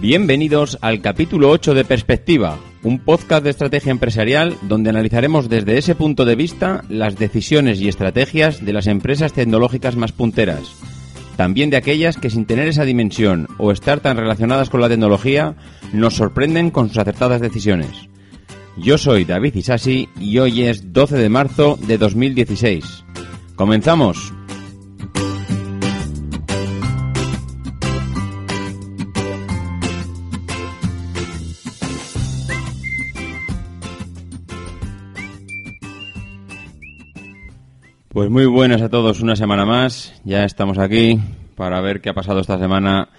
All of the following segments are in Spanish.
Bienvenidos al capítulo 8 de Perspectiva, un podcast de estrategia empresarial donde analizaremos desde ese punto de vista las decisiones y estrategias de las empresas tecnológicas más punteras, también de aquellas que sin tener esa dimensión o estar tan relacionadas con la tecnología nos sorprenden con sus acertadas decisiones. Yo soy David Isasi y hoy es 12 de marzo de 2016. ¡Comenzamos! Pues muy buenas a todos, una semana más. Ya estamos aquí para ver qué ha pasado esta semana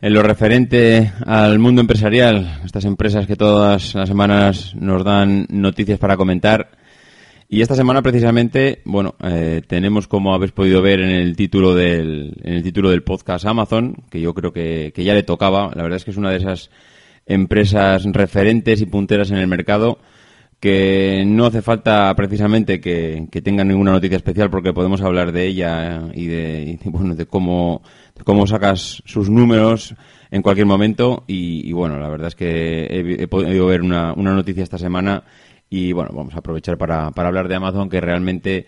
en lo referente al mundo empresarial. Estas empresas que todas las semanas nos dan noticias para comentar. Y esta semana precisamente, bueno, eh, tenemos como habéis podido ver en el título del, en el título del podcast Amazon, que yo creo que, que ya le tocaba. La verdad es que es una de esas empresas referentes y punteras en el mercado que no hace falta precisamente que, que tenga ninguna noticia especial porque podemos hablar de ella y de, bueno, de cómo, cómo sacas sus números en cualquier momento. Y, bueno, la verdad es que he, podido ver una, una, noticia esta semana y bueno, vamos a aprovechar para, para hablar de Amazon que realmente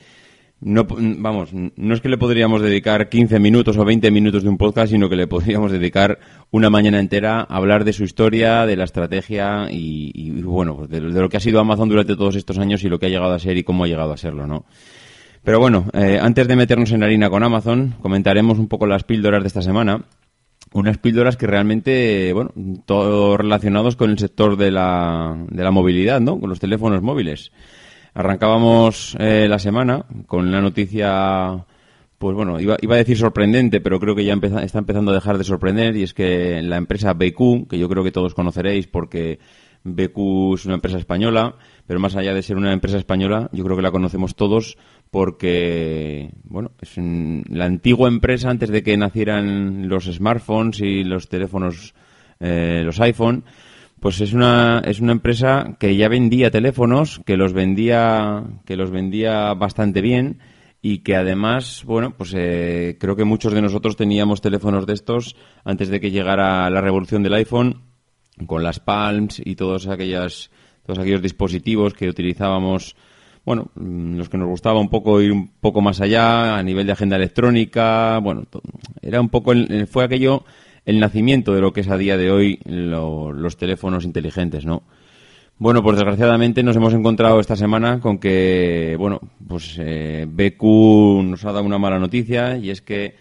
no, vamos, no es que le podríamos dedicar 15 minutos o 20 minutos de un podcast, sino que le podríamos dedicar una mañana entera a hablar de su historia, de la estrategia y, bueno, pues de, lo que ha sido Amazon durante todos estos años y lo que ha llegado a ser y cómo ha llegado a serlo, ¿no? Pero bueno, eh, antes de meternos en harina con Amazon, comentaremos un poco las píldoras de esta semana. Unas píldoras que realmente, bueno, todo relacionados con el sector de la, de la movilidad, ¿no? Con los teléfonos móviles. Arrancábamos eh, la semana con una noticia, pues bueno, iba, iba, a decir sorprendente, pero creo que ya está empezando a dejar de sorprender y es que la empresa BQ, que yo creo que todos conoceréis porque BQ es una empresa española, pero más allá de ser una empresa española, yo creo que la conocemos todos porque, bueno, es la antigua empresa antes de que nacieran los smartphones y los teléfonos, eh, los iPhone, pues es una, es una empresa que ya vendía teléfonos, que los vendía, que los vendía bastante bien y que además, bueno, pues eh, creo que muchos de nosotros teníamos teléfonos de estos antes de que llegara la revolución del iPhone, con las Palms y todos aquellas, todos aquellos dispositivos que utilizábamos, bueno, mm, los que nos gustaba un poco ir un poco más allá a nivel de agenda electrónica, bueno, era un poco, fue aquello el nacimiento de lo que es a día de hoy los teléfonos inteligentes, ¿no? Bueno, pues desgraciadamente nos hemos encontrado esta semana con que, bueno, pues eh, BQ nos ha dado una mala noticia y es que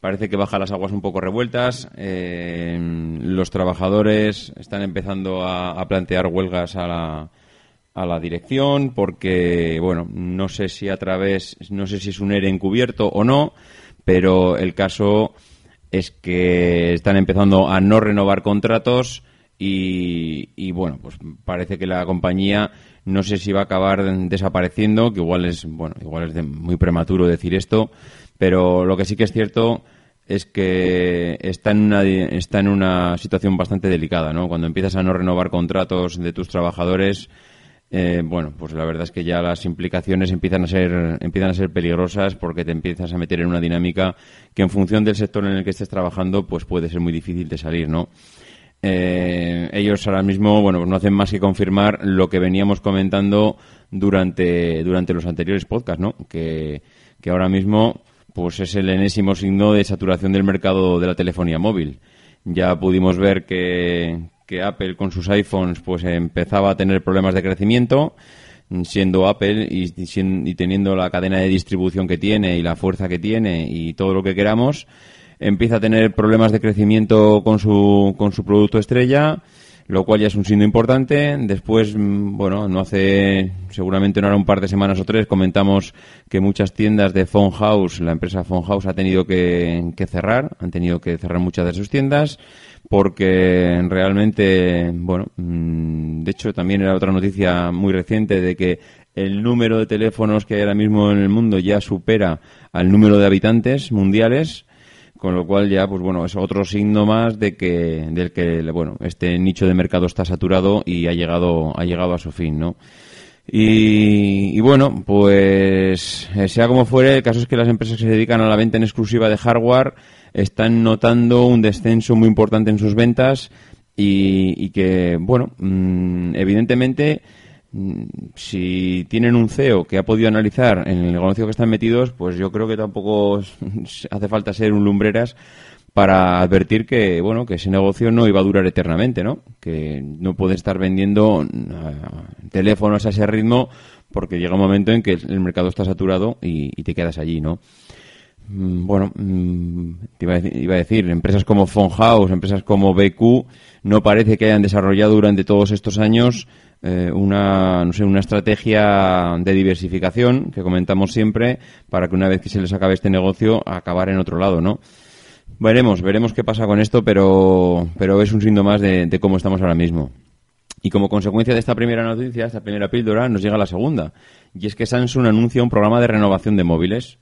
parece que baja las aguas un poco revueltas. Eh, los trabajadores están empezando a, plantear huelgas a la, a la dirección porque, bueno, no sé si a través, no sé si es un ERE encubierto o no, pero el caso es que están empezando a no renovar contratos y, bueno, pues parece que la compañía no sé si va a acabar desapareciendo, que igual es bueno, igual es muy prematuro decir esto, pero lo que sí que es cierto es que está en una está en una situación bastante delicada, ¿no? Cuando empiezas a no renovar contratos de tus trabajadores eh, bueno, pues la verdad es que ya las implicaciones empiezan a ser empiezan a ser peligrosas porque te empiezas a meter en una dinámica que en función del sector en el que estés trabajando, pues puede ser muy difícil de salir, ¿no? Eh, ellos ahora mismo, bueno, pues no hacen más que confirmar lo que veníamos comentando durante, durante los anteriores podcasts, ¿no? Que, que ahora mismo, pues es el enésimo signo de saturación del mercado de la telefonía móvil. Ya pudimos ver que, que Apple con sus iPhones pues empezaba a tener problemas de crecimiento siendo Apple y, y, teniendo la cadena de distribución que tiene y la fuerza que tiene y todo lo que queramos, empieza a tener problemas de crecimiento con su, con su producto estrella, lo cual ya es un signo importante. Después, mm, bueno, no hace, seguramente no era un par de semanas o tres, comentamos que muchas tiendas de Phone House, la empresa Phone House ha tenido que, que cerrar, han tenido que cerrar muchas de sus tiendas porque realmente, bueno, mm, de hecho también era otra noticia muy reciente de que el número de teléfonos que hay ahora mismo en el mundo ya supera al número de habitantes mundiales, con lo cual ya, pues bueno, es otro signo más de que, del que, bueno, este nicho de mercado está saturado y ha llegado, ha llegado a su fin, ¿no? Y, y, bueno, pues eh, sea como fuere, el caso es que las empresas que se dedican a la venta en exclusiva de hardware están notando un descenso muy importante en sus ventas y, que, bueno, mm, evidentemente, mm, si tienen un CEO que ha podido analizar en el negocio que están metidos, pues yo creo que tampoco hace falta ser un lumbreras para advertir que bueno que ese negocio no iba a durar eternamente no que no puede estar vendiendo mm, teléfonos a ese ritmo porque llega un momento en que el mercado está saturado y, te quedas allí no Mm, bueno, mm, iba, a decir, empresas como House, empresas como BQ, no parece que hayan desarrollado durante todos estos años eh, una, no sé, una estrategia de diversificación que comentamos siempre para que una vez que se les acabe este negocio, acabar en otro lado, ¿no? Veremos, veremos qué pasa con esto, pero, pero es un signo más de, de cómo estamos ahora mismo. Y como consecuencia de esta primera noticia, esta primera píldora, nos llega la segunda. Y es que Samsung anuncia un programa de renovación de móviles.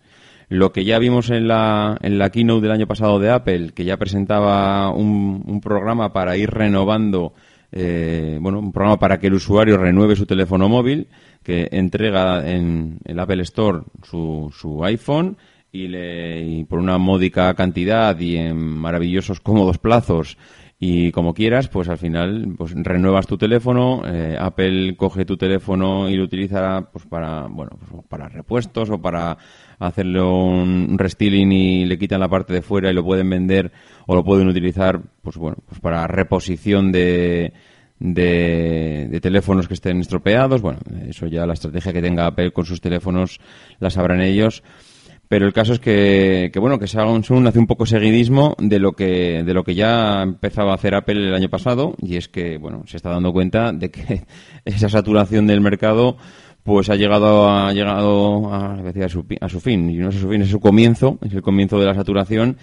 Lo que ya vimos en la, en la keynote del año pasado de Apple, que ya presentaba un, un programa para ir renovando, eh, bueno, un programa para que el usuario renueve su teléfono móvil, que entrega en el Apple Store su, su iPhone y, le, y por una módica cantidad y en maravillosos cómodos plazos y como quieras, pues al final pues renuevas tu teléfono, eh, Apple coge tu teléfono y lo utiliza pues para bueno pues, para repuestos o para hacerle un restyling y le quitan la parte de fuera y lo pueden vender o lo pueden utilizar pues bueno pues para reposición de de, teléfonos que estén estropeados. Bueno eso ya la estrategia que tenga Apple con sus teléfonos la sabrán ellos pero el caso es que, que bueno que Samsung hace un poco seguidismo de lo que de lo que ya empezaba a hacer Apple el año pasado y es que bueno se está dando cuenta de que esa saturación del mercado pues ha llegado ha llegado a, a, su, a su fin. Y no es su fin es su comienzo es el comienzo de la saturación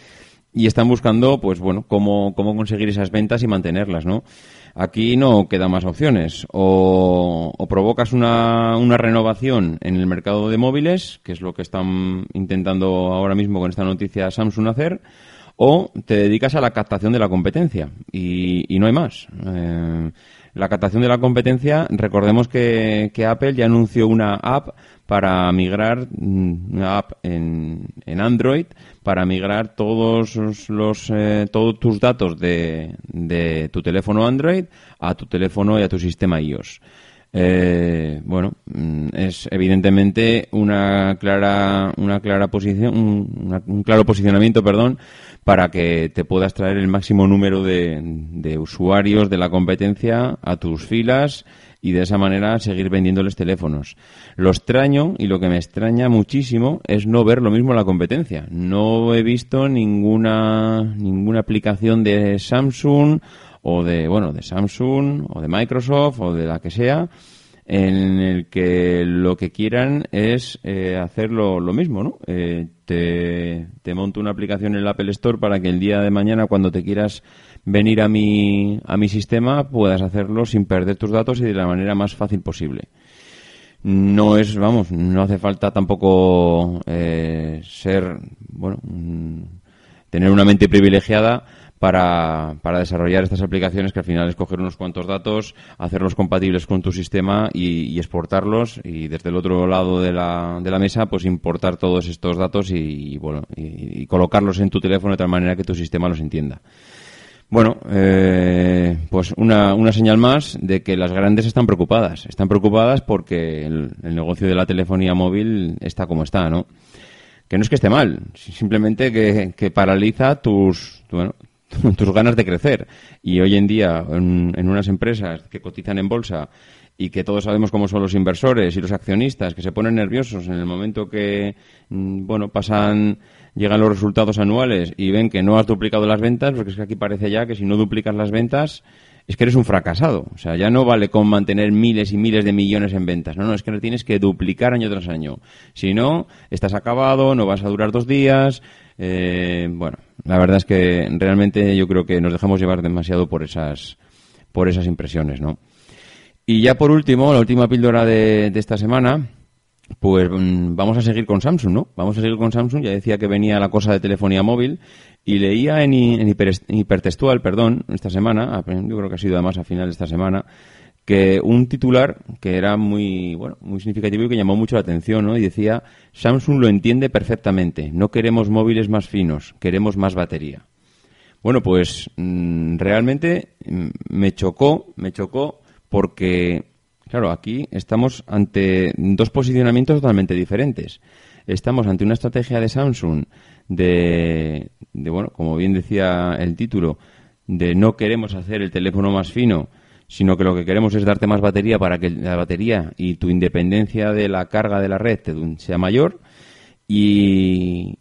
y están buscando pues bueno cómo cómo conseguir esas ventas y mantenerlas no Aquí no quedan más opciones. O, provocas una, una, renovación en el mercado de móviles, que es lo que están intentando ahora mismo con esta noticia Samsung hacer, o te dedicas a la captación de la competencia. Y, no hay más. Eh, la captación de la competencia, recordemos que, que Apple ya anunció una app para migrar mm, una app en, en Android para migrar todos los eh, todos tus datos de, de tu teléfono Android a tu teléfono y a tu sistema iOS. Eh, bueno, mm, es evidentemente una clara, una clara posición, un, un, claro posicionamiento, perdón, para que te puedas traer el máximo número de, de usuarios de la competencia a tus filas y de esa manera seguir vendiéndoles teléfonos. Lo extraño y lo que me extraña muchísimo es no ver lo mismo en la competencia. No he visto ninguna ninguna aplicación de Samsung o de bueno de Samsung o de Microsoft o de la que sea en el que lo que quieran es eh, hacer lo, mismo, ¿no? Eh, te, te monto una aplicación en el Apple Store para que el día de mañana cuando te quieras venir a mi, a mi sistema puedas hacerlo sin perder tus datos y de la manera más fácil posible. No es, vamos, no hace falta tampoco eh, ser, bueno, mm, tener una mente privilegiada para, para, desarrollar estas aplicaciones que al final es coger unos cuantos datos, hacerlos compatibles con tu sistema y, exportarlos y desde el otro lado de la, de la mesa pues importar todos estos datos y, bueno y, colocarlos en tu teléfono de tal manera que tu sistema los entienda. Bueno, eh, pues una, una, señal más de que las grandes están preocupadas. Están preocupadas porque el, negocio de la telefonía móvil está como está, ¿no? Que no es que esté mal, simplemente que, que paraliza tus, bueno, tus ganas de crecer. Y hoy en día, en, unas empresas que cotizan en bolsa y que todos sabemos cómo son los inversores y los accionistas, que se ponen nerviosos en el momento que, mm, bueno, pasan, llegan los resultados anuales y ven que no has duplicado las ventas, porque es que aquí parece ya que si no duplicas las ventas, es que eres un fracasado. O sea, ya no vale con mantener miles y miles de millones en ventas. No, no, es que lo tienes que duplicar año tras año. Si no, estás acabado, no vas a durar dos días. Eh, bueno, la verdad es que realmente yo creo que nos dejamos llevar demasiado por esas, por esas impresiones, ¿no? Y ya por último, la última píldora de, esta semana, pues mm, vamos a seguir con Samsung, ¿no? Vamos a seguir con Samsung. Ya decía que venía la cosa de telefonía móvil y leía en, en hipertextual, perdón, esta semana, yo creo que ha sido además a final de esta semana, que un titular que era muy bueno muy significativo y que llamó mucho la atención ¿no? y decía Samsung lo entiende perfectamente. No queremos móviles más finos queremos más batería bueno pues mm, realmente mm, me chocó me chocó porque claro aquí estamos ante dos posicionamientos totalmente diferentes. Estamos ante una estrategia de Samsung de, de bueno como bien decía el título de no queremos hacer el teléfono más fino sino que lo que queremos es darte más batería para que la batería y tu independencia de la carga de la red sea mayor y,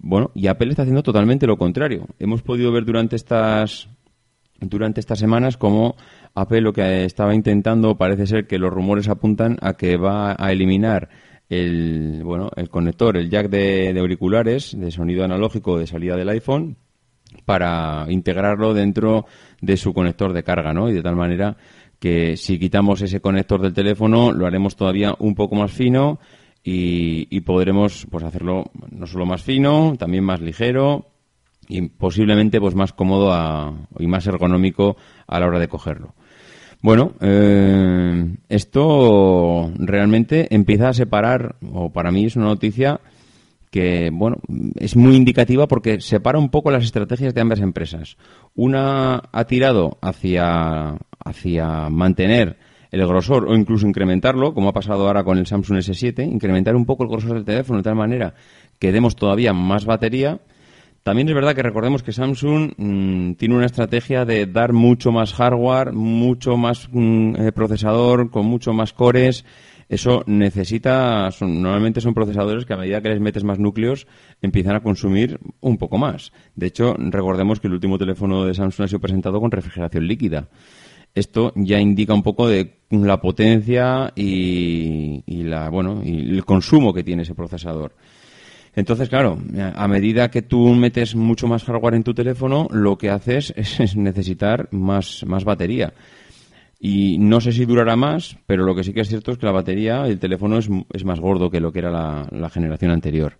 bueno, y Apple está haciendo totalmente lo contrario. Hemos podido ver durante estas durante estas semanas cómo Apple lo que estaba intentando parece ser que los rumores apuntan a que va a eliminar el bueno el conector, el jack de auriculares de sonido analógico de salida del iPhone para integrarlo dentro de su conector de carga, ¿no? Y de tal manera que si quitamos ese conector del teléfono lo haremos todavía un poco más fino y, podremos pues hacerlo no solo más fino, también más ligero y posiblemente pues más cómodo y más ergonómico a la hora de cogerlo. Bueno, eh, esto realmente empieza a separar, o para mí es una noticia que bueno es muy indicativa porque separa un poco las estrategias de ambas empresas. Una ha tirado hacia, hacia mantener el grosor o incluso incrementarlo, como ha pasado ahora con el Samsung S7, incrementar un poco el grosor del teléfono de tal manera que demos todavía más batería. También es verdad que recordemos que Samsung mm, tiene una estrategia de dar mucho más hardware, mucho más mm, eh, procesador, con mucho más cores eso necesita, normalmente son procesadores que a medida que les metes más núcleos empiezan a consumir un poco más. De hecho, recordemos que el último teléfono de Samsung ha sido presentado con refrigeración líquida. Esto ya indica un poco de la potencia y, la, bueno, y el consumo que tiene ese procesador. Entonces, claro, a medida que tú metes mucho más hardware en tu teléfono, lo que haces es necesitar más, más batería. Y no sé si durará más, pero lo que sí que es cierto es que la batería, el teléfono es, es más gordo que lo que era la, generación anterior.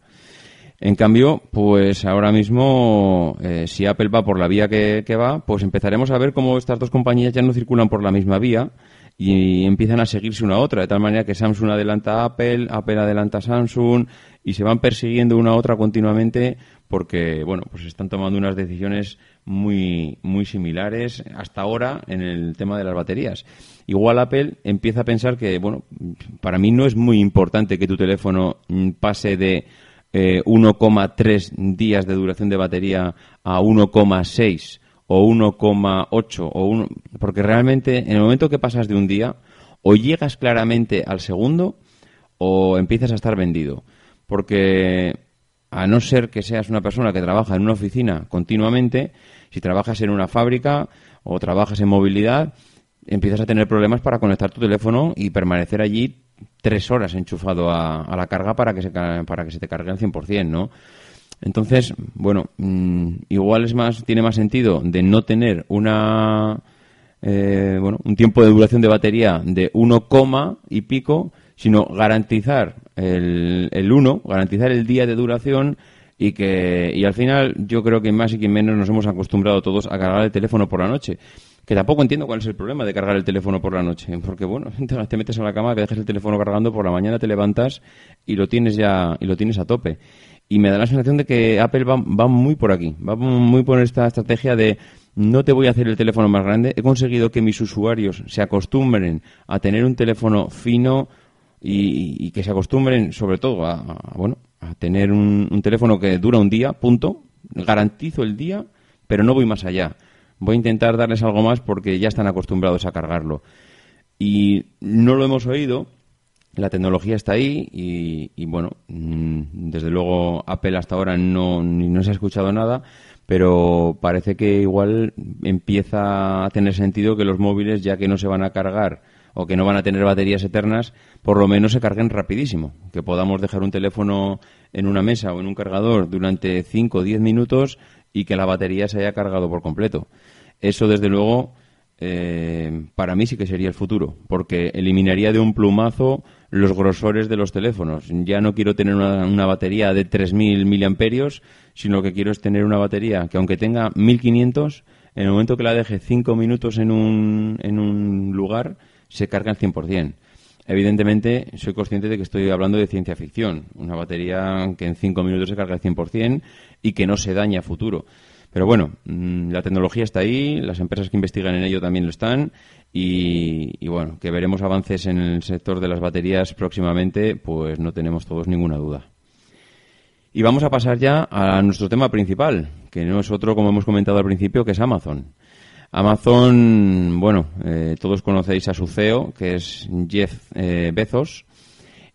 En cambio, pues ahora mismo, eh, si Apple va por la vía que, va, pues empezaremos a ver cómo estas dos compañías ya no circulan por la misma vía y empiezan a seguirse una a otra, de tal manera que Samsung adelanta a Apple, Apple adelanta a Samsung y se van persiguiendo una a otra continuamente porque, bueno, pues están tomando unas decisiones muy, muy similares hasta ahora en el tema de las baterías. Igual Apple empieza a pensar que, bueno, para mí no es muy importante que tu teléfono pase de 1,3 eh, días de duración de batería a 1,6 o 1,8 o 1, porque realmente en el momento que pasas de un día o llegas claramente al segundo o empiezas a estar vendido. Porque a no ser que seas una persona que trabaja en una oficina continuamente, si trabajas en una fábrica o trabajas en movilidad, empiezas a tener problemas para conectar tu teléfono y permanecer allí tres horas enchufado a, la carga para que, se, para que se te cargue al 100%, ¿no? Entonces, bueno, mm, igual es más, tiene más sentido de no tener una, eh, bueno, un tiempo de duración de batería de 1, y pico, sino garantizar el, el 1, garantizar el día de duración y que y al final yo creo que más y que menos nos hemos acostumbrado todos a cargar el teléfono por la noche que tampoco entiendo cuál es el problema de cargar el teléfono por la noche, porque bueno, te metes a la cama, que dejes el teléfono cargando por la mañana, te levantas y lo tienes ya y lo tienes a tope. Y me da la sensación de que Apple va, va muy por aquí, va muy por esta estrategia de no te voy a hacer el teléfono más grande. He conseguido que mis usuarios se acostumbren a tener un teléfono fino y, que se acostumbren sobre todo a, bueno a tener un, un teléfono que dura un día, punto. Garantizo el día, pero no voy más allá voy a intentar darles algo más porque ya están acostumbrados a cargarlo. Y no lo hemos oído, la tecnología está ahí y, bueno, mm, desde luego Apple hasta ahora no, no se ha escuchado nada, pero parece que igual empieza a tener sentido que los móviles, ya que no se van a cargar o que no van a tener baterías eternas, por lo menos se carguen rapidísimo. Que podamos dejar un teléfono en una mesa o en un cargador durante 5 o 10 minutos y que la batería se haya cargado por completo. Eso, desde luego, eh, para mí sí que sería el futuro, porque eliminaría de un plumazo los grosores de los teléfonos. Ya no quiero tener una, batería de 3.000 miliamperios, sino que quiero es tener una batería que, aunque tenga 1.500, en el momento que la deje 5 minutos en un, en un lugar, se carga al 100%. Evidentemente, soy consciente de que estoy hablando de ciencia ficción. Una batería que en 5 minutos se carga al 100% y que no se daña a futuro. Pero bueno, mm, la tecnología está ahí, las empresas que investigan en ello también lo están y, bueno, que veremos avances en el sector de las baterías próximamente, pues no tenemos todos ninguna duda. Y vamos a pasar ya a nuestro tema principal, que no es otro, como hemos comentado al principio, que es Amazon. Amazon, bueno, eh, todos conocéis a su CEO, que es Jeff eh, Bezos,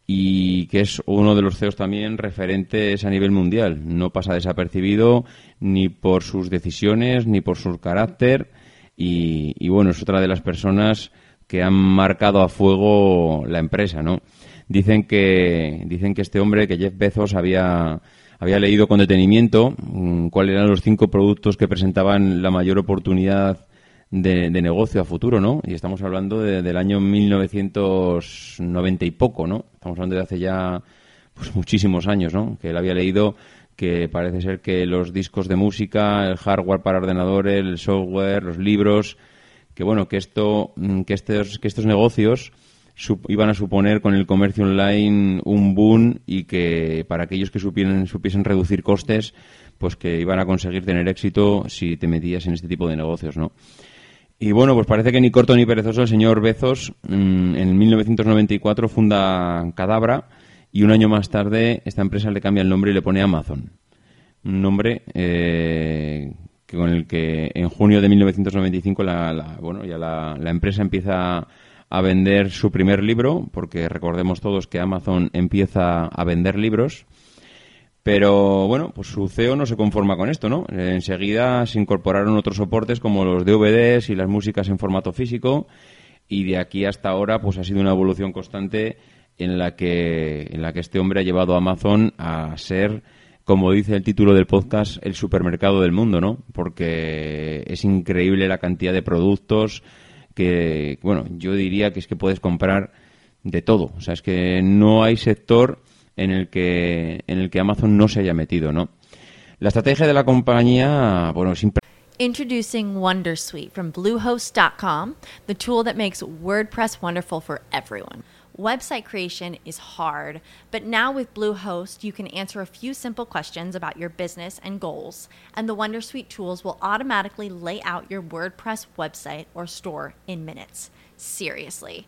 y que es uno de los CEOs también referentes a nivel mundial. No pasa desapercibido ni por sus decisiones ni por su carácter y, bueno, es otra de las personas que han marcado a fuego la empresa, ¿no? Dicen que dicen que este hombre, que Jeff Bezos había había leído con detenimiento mm, cuáles eran los cinco productos que presentaban la mayor oportunidad de, negocio a futuro, ¿no? Y estamos hablando del año 1990 y poco, ¿no? Estamos hablando de hace ya pues muchísimos años, ¿no? Que él había leído que parece ser que los discos de música, el hardware para ordenadores, el software, los libros, que bueno, que esto, mm, que estos, que estos negocios iban a suponer con el comercio online un boom y que para aquellos que supieran, supiesen reducir costes, pues que iban a conseguir tener éxito si te metías en este tipo de negocios, ¿no? Y bueno, pues parece que ni corto ni perezoso el señor Bezos mm, en 1994 funda Cadabra y un año más tarde esta empresa le cambia el nombre y le pone Amazon. Un nombre eh, con el que en junio de 1995 la, bueno, ya la, la empresa empieza a vender su primer libro, porque recordemos todos que Amazon empieza a vender libros pero bueno, pues su CEO no se conforma con esto, ¿no? Enseguida se incorporaron otros soportes como los DVDs y las músicas en formato físico y de aquí hasta ahora pues ha sido una evolución constante en la que en la que este hombre ha llevado a Amazon a ser como dice el título del podcast, el supermercado del mundo, ¿no? Porque es increíble la cantidad de productos que, bueno, yo diría que es que puedes comprar de todo. O sea, es que no hay sector en el que en el que Amazon no se haya metido, ¿no? La estrategia de la compañía, bueno, es Introducing Wondersuite from Bluehost.com, the tool that makes WordPress wonderful for everyone. Website creation is hard, but now with Bluehost, you can answer a few simple questions about your business and goals, and the Wondersuite tools will automatically lay out your WordPress website or store in minutes. Seriously.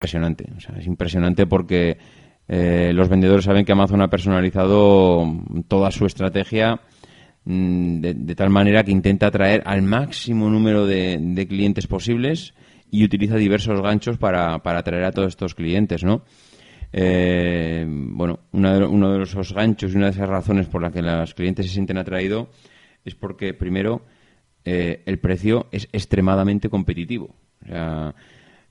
Impresionante. O sea, es impresionante porque eh, los vendedores saben que Amazon ha personalizado toda su estrategia mm, de, tal manera que intenta atraer al máximo número de, clientes posibles y utiliza diversos ganchos para, para atraer a todos estos clientes, ¿no? Eh, bueno, una de- uno de esos ganchos y una de esas razones por las que los clientes se sienten atraídos es porque, primero, eh, el precio es extremadamente competitivo. O sea,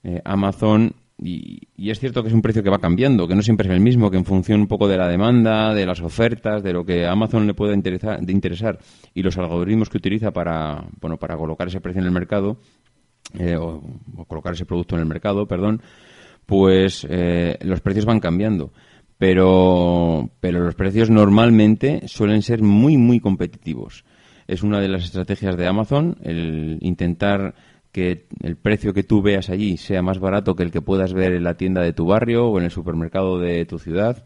eh, Amazon, y, y es cierto que es un precio que va cambiando, que no siempre es el mismo, que en función un poco de la demanda, de las ofertas, de lo que a Amazon le pueda interesar, de interesar y los algoritmos que utiliza para, bueno, para colocar ese precio en el mercado, eh, o, o colocar ese producto en el mercado, perdón, pues eh, los precios van cambiando. Pero, pero los precios normalmente suelen ser muy, muy competitivos. Es una de las estrategias de Amazon el intentar que el precio que tú veas allí sea más barato que el que puedas ver en la tienda de tu barrio o en el supermercado de tu ciudad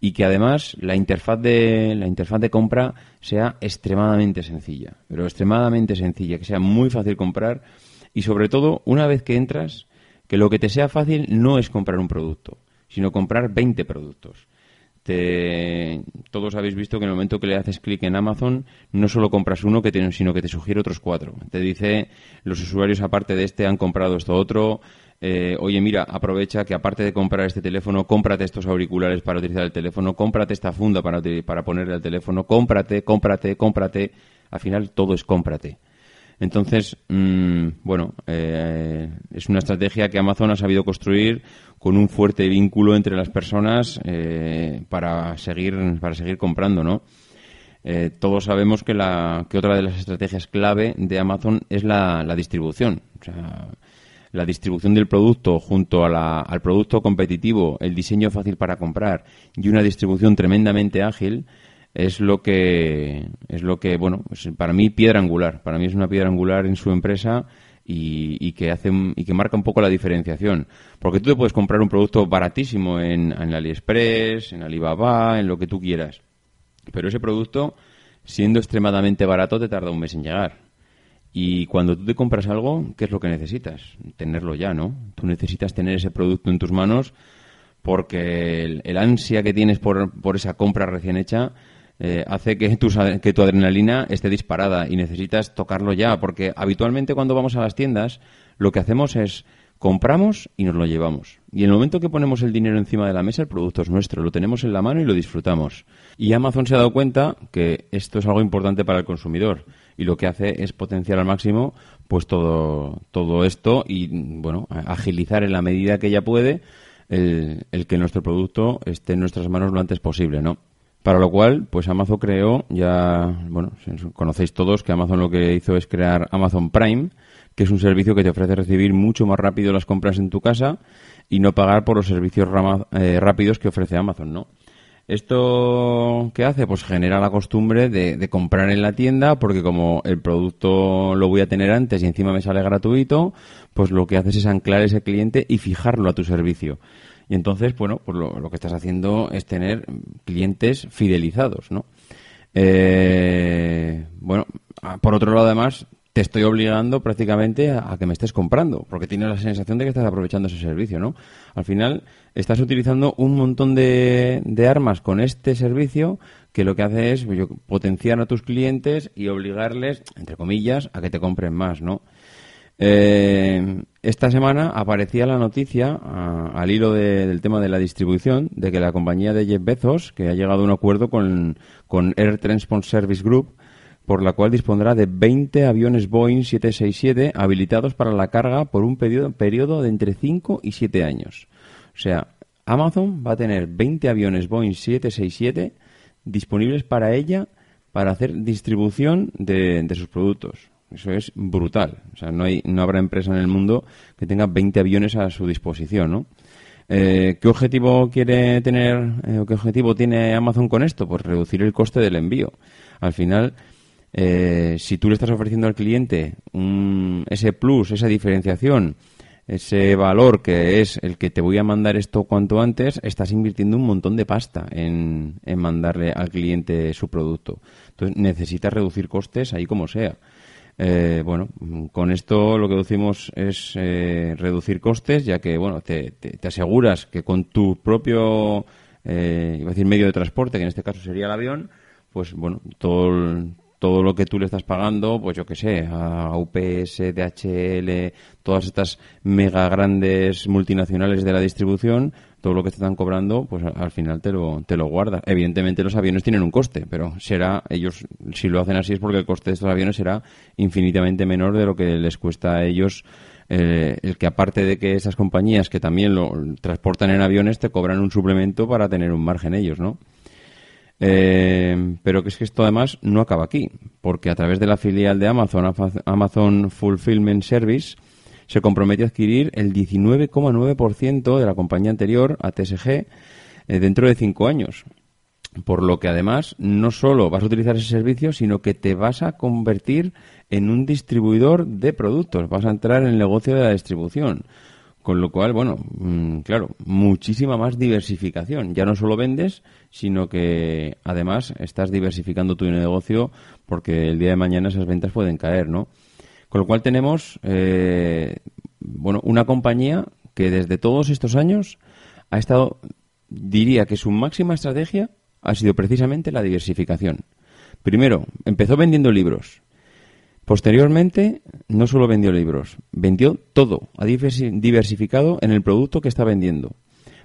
y que además la interfaz de la interfaz de compra sea extremadamente sencilla, pero extremadamente sencilla, que sea muy fácil comprar y sobre todo una vez que entras que lo que te sea fácil no es comprar un producto, sino comprar 20 productos. Te- todos habéis visto que en el momento que le haces clic en Amazon no solo compras uno, que te- sino que te sugiere otros cuatro. Te dice los usuarios aparte de este han comprado esto otro. eh, oye, mira, aprovecha que aparte de comprar este teléfono, cómprate estos auriculares para utilizar el teléfono, cómprate esta funda para, para ponerle al teléfono, cómprate, cómprate, cómprate. Al final todo es cómprate. Entonces, mm, bueno, eh, es una estrategia que Amazon ha sabido construir con un fuerte vínculo entre las personas eh, para seguir para seguir comprando, ¿no? Eh, todos sabemos que, la, que otra de las estrategias clave de Amazon es la, la distribución. O sea, la distribución del producto junto a la- al producto competitivo, el diseño fácil para comprar y una distribución tremendamente ágil es lo que es lo que bueno para mí piedra angular para mí es una piedra angular en su empresa y, y que hace y que marca un poco la diferenciación porque tú te puedes comprar un producto baratísimo en, en AliExpress en Alibaba en lo que tú quieras pero ese producto siendo extremadamente barato te tarda un mes en llegar y cuando tú te compras algo, ¿qué es lo que necesitas? Tenerlo ya, ¿no? Tú necesitas tener ese producto en tus manos porque el, el ansia que tienes por, por esa compra recién hecha eh, hace que tu, que tu adrenalina esté disparada y necesitas tocarlo ya, porque habitualmente cuando vamos a las tiendas lo que hacemos es compramos y nos lo llevamos. Y en el momento que ponemos el dinero encima de la mesa, el producto es nuestro, lo tenemos en la mano y lo disfrutamos. Y Amazon se ha dado cuenta que esto es algo importante para el consumidor y lo que hace es potenciar al máximo pues todo, todo esto y bueno, agilizar en la medida que ella puede el que nuestro producto esté en nuestras manos lo antes posible, ¿no? Para lo cual, pues Amazon creó, ya, bueno, conocéis todos que Amazon lo que hizo es crear Amazon Prime, que es un servicio que te ofrece recibir mucho más rápido las compras en tu casa y no pagar por los servicios rama- eh, rápidos que ofrece Amazon, ¿no? ¿Esto qué hace? Pues genera la costumbre de, de comprar en la tienda porque como el producto lo voy a tener antes y encima me sale gratuito, pues lo que haces es anclar ese cliente y fijarlo a tu servicio. Y entonces, bueno, pues lo, que estás haciendo es tener clientes fidelizados, ¿no? Eh, bueno, ah, por otro lado, además, te estoy obligando prácticamente a, que me estés comprando, porque tienes la sensación de que estás aprovechando ese servicio, ¿no? Al final, estás utilizando un montón de, armas con este servicio que lo que hace es pues, potenciar a tus clientes y obligarles, entre comillas, a que te compren más, ¿no? Eh, esta semana aparecía la noticia, al hilo del tema de la distribución, de que la compañía de Jeff Bezos, que ha llegado a un acuerdo con, con Air Transport Service Group, por la cual dispondrá de 20 aviones Boeing 767 habilitados para la carga por un periodo, periodo de entre 5 y 7 años. O sea, Amazon va a tener 20 aviones Boeing 767 disponibles para ella para hacer distribución de, de sus productos. Eso es brutal. O sea, no, hay, no habrá empresa en el mundo que tenga 20 aviones a su disposición, ¿no? Eh, ¿Qué objetivo quiere tener eh, qué objetivo tiene Amazon con esto? Pues reducir el coste del envío. Al final, eh, si tú le estás ofreciendo al cliente un, ese plus, esa diferenciación, ese valor que es el que te voy a mandar esto cuanto antes, estás invirtiendo un montón de pasta en, en mandarle al cliente su producto. Entonces necesitas reducir costes ahí como sea. Eh, bueno, con esto lo que decimos es eh, reducir costes, ya que bueno, te, aseguras que con tu propio eh, iba a decir medio de transporte, que en este caso sería el avión, pues bueno, todo, todo lo que tú le estás pagando, pues yo qué sé, a UPS, DHL, todas estas mega grandes multinacionales de la distribución, todo lo que te están cobrando, pues al final te lo, te lo guarda. Evidentemente los aviones tienen un coste, pero será, ellos, si lo hacen así es porque el coste de estos aviones será infinitamente menor de lo que les cuesta a ellos eh, el que aparte de que esas compañías que también lo transportan en aviones te cobran un suplemento para tener un margen ellos, ¿no? Eh, pero que es que esto además no acaba aquí, porque a través de la filial de Amazon, Amazon Fulfillment Service, se compromete a adquirir el 19,9% de la compañía anterior, ATSG, eh, dentro de cinco años. Por lo que además no solo vas a utilizar ese servicio, sino que te vas a convertir en un distribuidor de productos, vas a entrar en el negocio de la distribución. Con lo cual, bueno, mm, claro, muchísima más diversificación. Ya no solo vendes, sino que además estás diversificando tu negocio porque el día de mañana esas ventas pueden caer, ¿no? Con lo cual tenemos, eh, bueno, una compañía que desde todos estos años ha estado, diría que su máxima estrategia ha sido precisamente la diversificación. Primero, empezó vendiendo libros. Posteriormente, no solo vendió libros, vendió todo, ha diversificado en el producto que está vendiendo.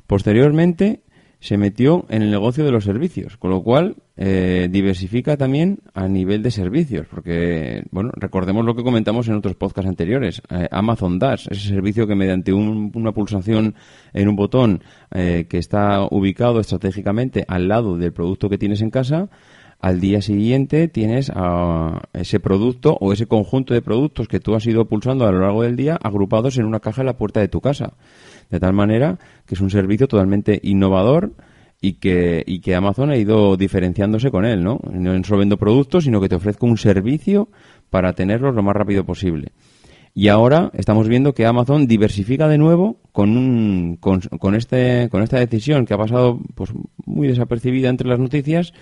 Posteriormente, se metió en el negocio de los servicios, con lo cual eh, diversifica también a nivel de servicios, porque, bueno, recordemos lo que comentamos en otros podcasts anteriores. Eh, Amazon Dash, ese servicio que mediante una pulsación en un botón eh, que está ubicado estratégicamente al lado del producto que tienes en casa, al día siguiente tienes ese producto o ese conjunto de productos que tú has ido pulsando a lo largo del día agrupados en una caja en la puerta de tu casa. De tal manera que es un servicio totalmente innovador y que, y que Amazon ha ido diferenciándose con él, ¿no? No solo vendo productos, sino que te ofrezco un servicio para tenerlos lo más rápido posible. Y ahora estamos viendo que Amazon diversifica de nuevo con, un, con, con, este, con esta decisión que ha pasado pues, muy desapercibida entre las noticias,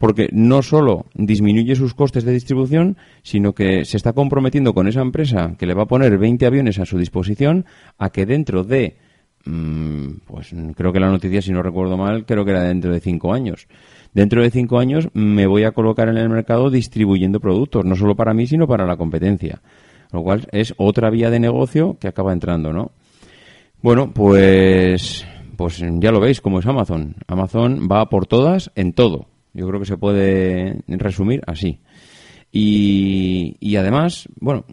porque no solo disminuye sus costes de distribución, sino que se está comprometiendo con esa empresa que le va a poner 20 aviones a su disposición a que dentro de, mm, pues creo que la noticia, si no recuerdo mal, creo que era dentro de 5 años. Dentro de 5 años me voy a colocar en el mercado distribuyendo productos, no solo para mí, sino para la competencia. Lo cual es otra vía de negocio que acaba entrando, ¿no? Bueno, pues, pues ya lo veis cómo es Amazon. Amazon va por todas en todo yo creo que se puede resumir así. Y, y además, bueno,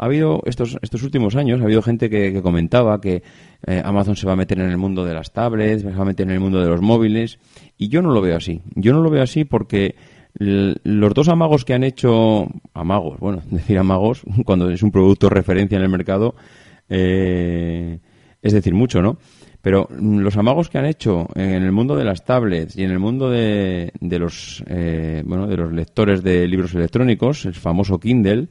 ha habido estos, estos últimos años, ha habido gente que, comentaba que eh, Amazon se va a meter en el mundo de las tablets, se va a meter en el mundo de los móviles, y yo no lo veo así. Yo no lo veo así porque los dos amagos que han hecho, amagos, bueno, decir amagos, cuando es un producto referencia en el mercado, eh, es decir mucho, ¿no? Pero mm, los amagos que han hecho en el mundo de las tablets y en el mundo de, de los eh, bueno de los lectores de libros electrónicos, el famoso Kindle,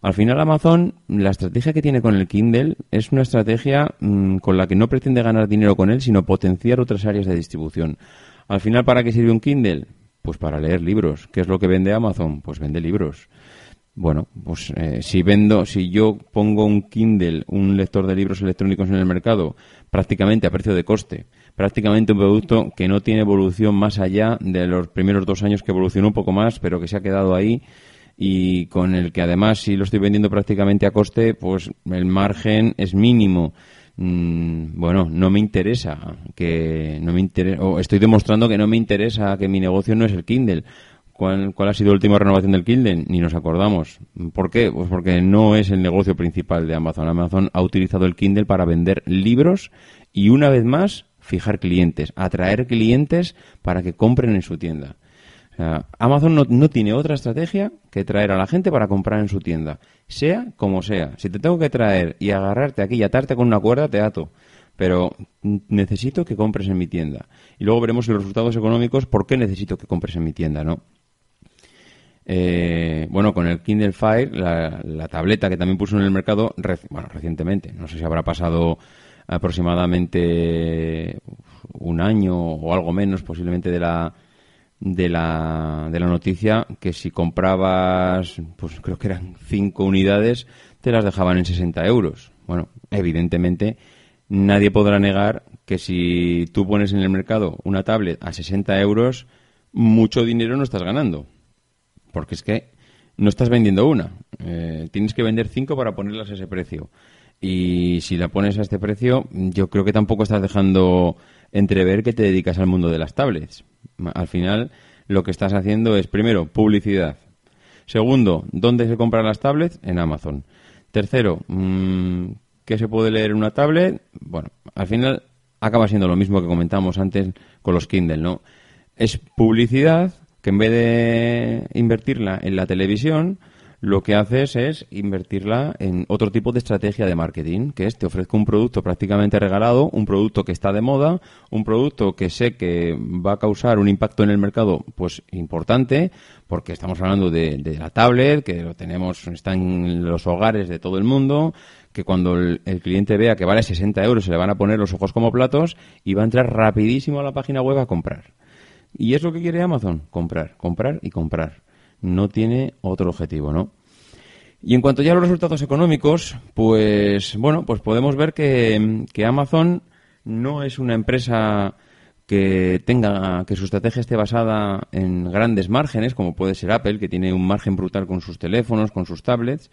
al final Amazon, la estrategia que tiene con el Kindle es una estrategia mm, con la que no pretende ganar dinero con él, sino potenciar otras áreas de distribución. Al final, ¿para qué sirve un Kindle? Pues para leer libros. ¿Qué es lo que vende Amazon? Pues vende libros. Bueno, pues eh, si vendo, si yo pongo un Kindle, un lector de libros electrónicos en el mercado, prácticamente a precio de coste, prácticamente un producto que no tiene evolución más allá de los primeros dos años que evolucionó un poco más, pero que se ha quedado ahí, y con el que además si lo estoy vendiendo prácticamente a coste, pues el margen es mínimo. Mm, bueno, no me interesa que no me interesa o estoy demostrando que no me interesa que mi negocio no es el Kindle. ¿Cuál, ¿Cuál ha sido la última renovación del Kindle? Ni nos acordamos. ¿Por qué? Pues porque no es el negocio principal de Amazon. Amazon ha utilizado el Kindle para vender libros y una vez más fijar clientes, atraer clientes para que compren en su tienda. Amazon no, no, tiene otra estrategia que traer a la gente para comprar en su tienda, sea como sea. Si te tengo que traer y agarrarte aquí y atarte con una cuerda, te ato. Pero necesito que compres en mi tienda. Y luego veremos los resultados económicos, por qué necesito que compres en mi tienda, ¿no? Eh, bueno, con el Kindle Fire, la, tableta que también puso en el mercado, bueno, recientemente, no sé si habrá pasado aproximadamente un año o algo menos, posiblemente de la de la, de la noticia, que si comprabas, pues creo que eran cinco unidades, te las dejaban en 60 euros. Bueno, evidentemente nadie podrá negar que si tú pones en el mercado una tablet a 60 euros, mucho dinero no estás ganando porque es que no estás vendiendo una. Eh, tienes que vender cinco para ponerlas a ese precio. Y si la pones a este precio, yo creo que tampoco estás dejando entrever que te dedicas al mundo de las tablets. Al final, lo que estás haciendo es, primero, publicidad. Segundo, ¿dónde se compran las tablets? En Amazon. Tercero, mm, ¿qué se puede leer en una tablet? Bueno, al final acaba siendo lo mismo que comentamos antes con los Kindle, ¿no? Es publicidad que en vez de invertirla en la televisión, lo que haces es invertirla en otro tipo de estrategia de marketing, que es te ofrezco un producto prácticamente regalado, un producto que está de moda, un producto que sé que va a causar un impacto en el mercado pues importante, porque estamos hablando de, la tablet, que lo tenemos, está en los hogares de todo el mundo, que cuando el, el, cliente vea que vale 60 euros se le van a poner los ojos como platos y va a entrar rapidísimo a la página web a comprar. ¿Y es lo que quiere Amazon? Comprar, comprar y comprar. No tiene otro objetivo, ¿no? Y en cuanto ya a los resultados económicos, pues bueno, pues podemos ver que, Amazon no es una empresa que tenga que su estrategia esté basada en grandes márgenes, como puede ser Apple, que tiene un margen brutal con sus teléfonos, con sus tablets,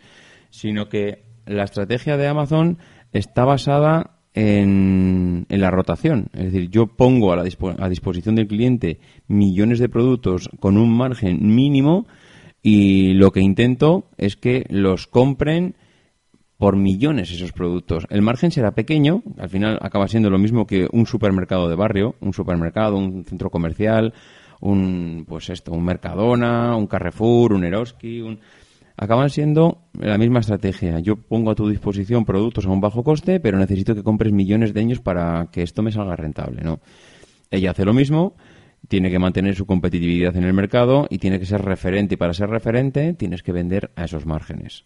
sino que la estrategia de Amazon está basada en, la rotación. Es decir, yo pongo a, la a disposición del cliente millones de productos con un margen mínimo y lo que intento es que los compren por millones esos productos. El margen será pequeño, al final acaba siendo lo mismo que un supermercado de barrio, un supermercado, un centro comercial, un pues esto, un Mercadona, un Carrefour, un Eroski, un acaban siendo la misma estrategia. Yo pongo a tu disposición productos a un bajo coste, pero necesito que compres millones de años para que esto me salga rentable, ¿no? Ella hace lo mismo, tiene que mantener su competitividad en el mercado y tiene que ser referente. Y para ser referente tienes que vender a esos márgenes.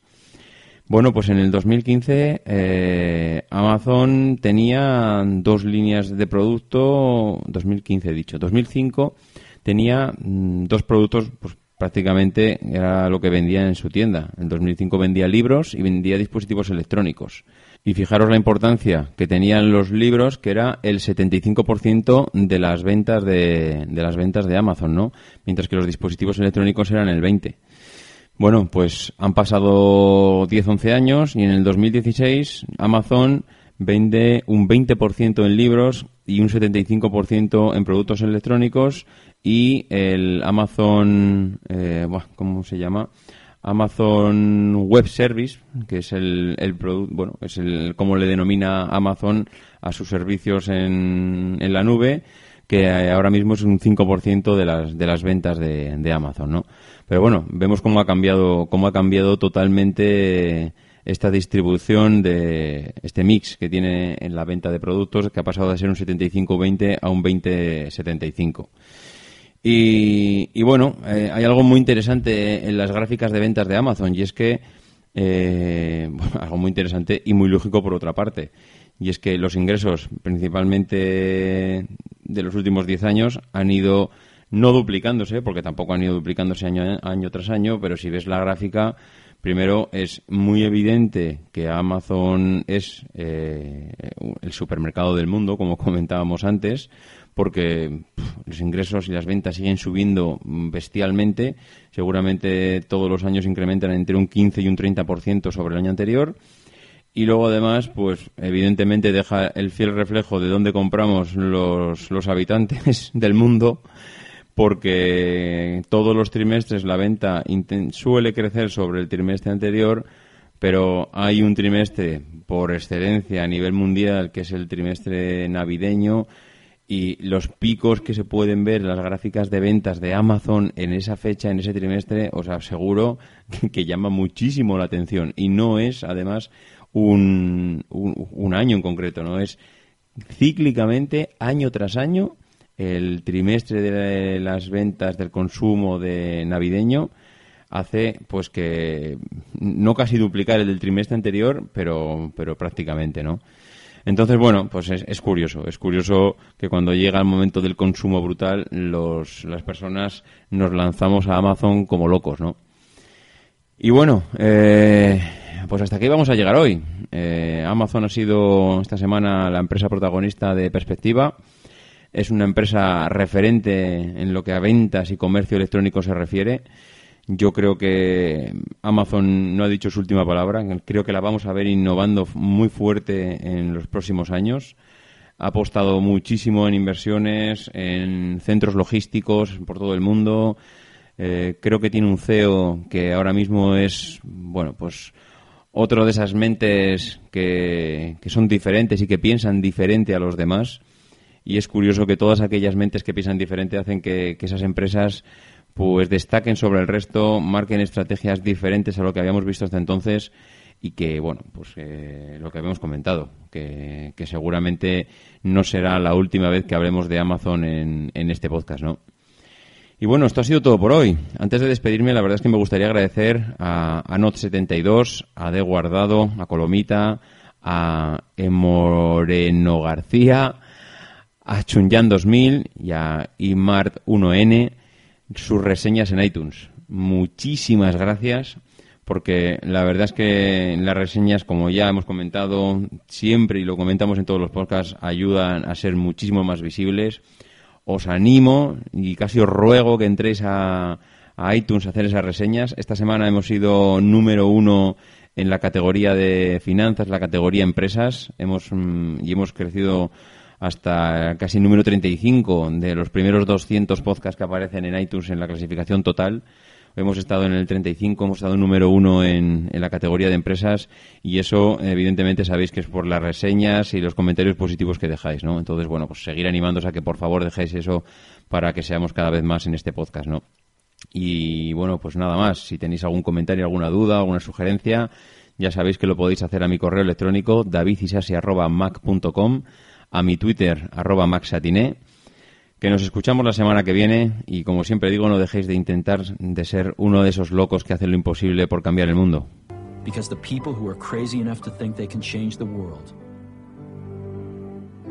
Bueno, pues en el 2015 eh, Amazon tenía dos líneas de producto, 2015 he dicho, 2005 tenía mm, dos productos pues, prácticamente era lo que vendía en su tienda. En 2005 vendía libros y vendía dispositivos electrónicos. Y fijaros la importancia que tenían los libros, que era el 75% de las ventas de, de las ventas de Amazon, ¿no? Mientras que los dispositivos electrónicos eran el 20. Bueno, pues han pasado 10-11 años y en el 2016 Amazon vende un 20% en libros y un 75% en productos electrónicos y el Amazon, eh, ¿cómo se llama? Amazon Web Service, que es el, el producto, bueno, es el, como le denomina Amazon a sus servicios en, en la nube, que ahora mismo es un 5% de las, de las ventas de, de Amazon, ¿no? Pero bueno, vemos cómo ha cambiado, cómo ha cambiado totalmente esta distribución de este mix que tiene en la venta de productos, que ha pasado de ser un 75-20 a un 20-75. Y, bueno, eh, hay algo muy interesante en las gráficas de ventas de Amazon y es que, eh, algo muy interesante y muy lógico por otra parte, y es que los ingresos principalmente de los últimos 10 años han ido no duplicándose, porque tampoco han ido duplicándose año, año tras año, pero si ves la gráfica, Primero, es muy evidente que Amazon es eh, el supermercado del mundo, como comentábamos antes, porque los ingresos y las ventas siguen subiendo bestialmente. Seguramente todos los años incrementan entre un 15 y un 30% sobre el año anterior. Y luego, además, pues evidentemente deja el fiel reflejo de dónde compramos los, los habitantes del mundo porque todos los trimestres la venta suele crecer sobre el trimestre anterior, pero hay un trimestre por excelencia a nivel mundial que es el trimestre navideño y los picos que se pueden ver las gráficas de ventas de Amazon en esa fecha, en ese trimestre, os aseguro que, llama muchísimo la atención y no es además un, un año en concreto, no es cíclicamente año tras año el trimestre de las ventas del consumo de navideño hace pues que no casi duplicar el del trimestre anterior, pero, pero prácticamente, ¿no? Entonces, bueno, pues es, curioso. Es curioso que cuando llega el momento del consumo brutal, los, las personas nos lanzamos a Amazon como locos, ¿no? Y bueno, eh, pues hasta aquí vamos a llegar hoy. Eh, Amazon ha sido esta semana la empresa protagonista de Perspectiva es una empresa referente en lo que a ventas y comercio electrónico se refiere. Yo creo que Amazon no ha dicho su última palabra. Creo que la vamos a ver innovando muy fuerte en los próximos años. Ha apostado muchísimo en inversiones, en centros logísticos por todo el mundo. Eh, creo que tiene un CEO que ahora mismo es, bueno, pues otro de esas mentes que, que son diferentes y que piensan diferente a los demás y es curioso que todas aquellas mentes que piensan diferente hacen que, esas empresas pues destaquen sobre el resto, marquen estrategias diferentes a lo que habíamos visto hasta entonces y que, bueno, pues eh, lo que habíamos comentado, que, seguramente no será la última vez que hablemos de Amazon en, este podcast, ¿no? Y bueno, esto ha sido todo por hoy. Antes de despedirme, la verdad es que me gustaría agradecer a, a Not72, a De Guardado, a Colomita, a Emoreno García, a Chunyan 2000 y a Imart 1N sus reseñas en iTunes. Muchísimas gracias porque la verdad es que las reseñas, como ya hemos comentado siempre y lo comentamos en todos los podcasts, ayudan a ser muchísimo más visibles. Os animo y casi os ruego que entréis a, iTunes a hacer esas reseñas. Esta semana hemos sido número uno en la categoría de finanzas, la categoría empresas, hemos mm, y hemos crecido hasta casi número 35 de los primeros 200 podcasts que aparecen en iTunes en la clasificación total. Hemos estado en el 35, hemos estado número uno en, en, la categoría de empresas y eso, evidentemente, sabéis que es por las reseñas y los comentarios positivos que dejáis, ¿no? Entonces, bueno, pues seguir animándos a que por favor dejéis eso para que seamos cada vez más en este podcast, ¿no? Y bueno, pues nada más. Si tenéis algún comentario, alguna duda, alguna sugerencia, ya sabéis que lo podéis hacer a mi correo electrónico davidisasi.mac.com a mi Twitter, arroba maxatiné, que nos escuchamos la semana que viene y como siempre digo, no dejéis de intentar de ser uno de esos locos que hacen lo imposible por cambiar el mundo. Because the people who are crazy enough to think they can change the world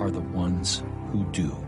are the ones who do.